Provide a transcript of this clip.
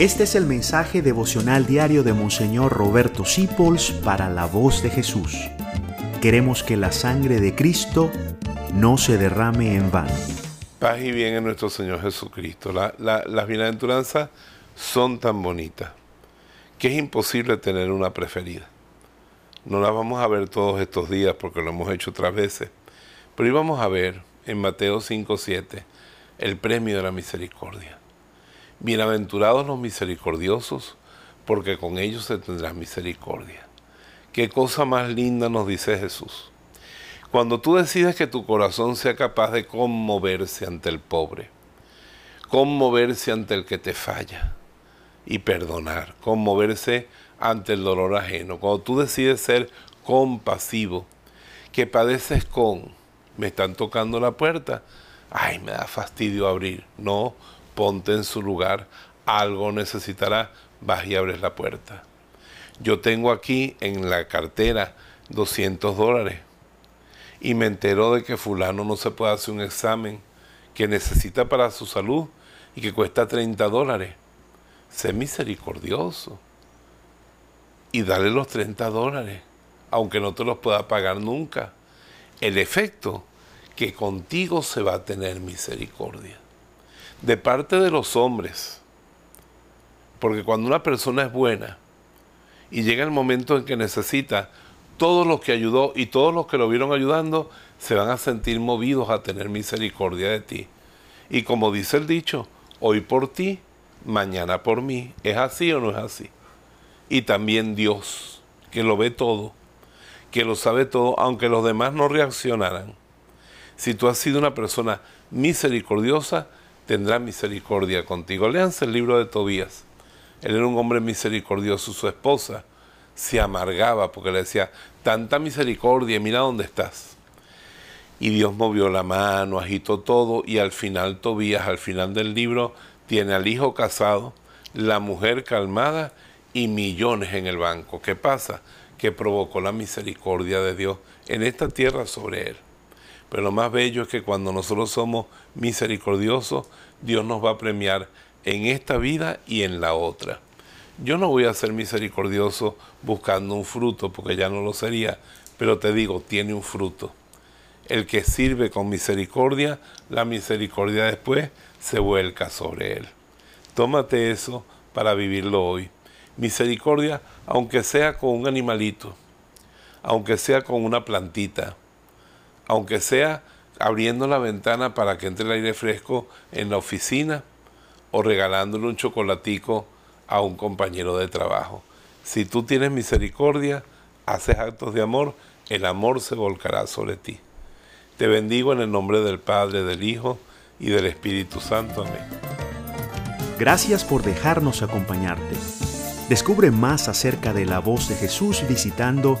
Este es el mensaje devocional diario de Monseñor Roberto Sipols para la voz de Jesús. Queremos que la sangre de Cristo no se derrame en vano. Paz y bien en nuestro Señor Jesucristo. las bienaventuranzas son tan bonitas que es imposible tener una preferida. No la vamos a ver todos estos días porque lo hemos hecho otras veces, pero íbamos a ver en Mateo 5.7 el premio de la misericordia. Bienaventurados los misericordiosos, porque con ellos se tendrá misericordia. Qué cosa más linda nos dice Jesús. Cuando tú decides que tu corazón sea capaz de conmoverse ante el pobre, conmoverse ante el que te falla y perdonar, conmoverse ante el dolor ajeno, cuando tú decides ser compasivo, que padeces con, me están tocando la puerta, ay, me da fastidio abrir, no, ponte en su lugar, algo necesitará, vas y abres la puerta. Yo tengo aquí en la cartera 200 dólares y me entero de que fulano no se puede hacer un examen que necesita para su salud y que cuesta 30 dólares. Sé misericordioso y dale los 30 dólares, aunque no te los pueda pagar nunca. El efecto que contigo se va a tener misericordia de parte de los hombres. Porque cuando una persona es buena y llega el momento en que necesita, todos los que ayudó y todos los que lo vieron ayudando se van a sentir movidos a tener misericordia de ti. Y como dice el dicho, hoy por ti, mañana por mí. ¿Es así o no es así? Y también Dios, que lo ve todo, que lo sabe todo, aunque los demás no reaccionaran. Si tú has sido una persona misericordiosa, tendrá misericordia contigo. Léanse el libro de Tobías. Él era un hombre misericordioso. Su esposa se amargaba porque le decía, tanta misericordia, mira dónde estás. Y Dios movió la mano, agitó todo y al final Tobías, al final del libro, tiene al hijo casado, la mujer calmada y millones en el banco. ¿Qué pasa? Que provocó la misericordia de Dios en esta tierra sobre él. Pero lo más bello es que cuando nosotros somos misericordiosos, Dios nos va a premiar en esta vida y en la otra. Yo no voy a ser misericordioso buscando un fruto, porque ya no lo sería, pero te digo, tiene un fruto. El que sirve con misericordia, la misericordia después se vuelca sobre él. Tómate eso para vivirlo hoy. Misericordia, aunque sea con un animalito, aunque sea con una plantita, aunque sea abriendo la ventana para que entre el aire fresco en la oficina o regalándole un chocolatico a un compañero de trabajo. Si tú tienes misericordia, haces actos de amor, el amor se volcará sobre ti. Te bendigo en el nombre del Padre, del Hijo y del Espíritu Santo. Amén. Gracias por dejarnos acompañarte. Descubre más acerca de la voz de Jesús visitando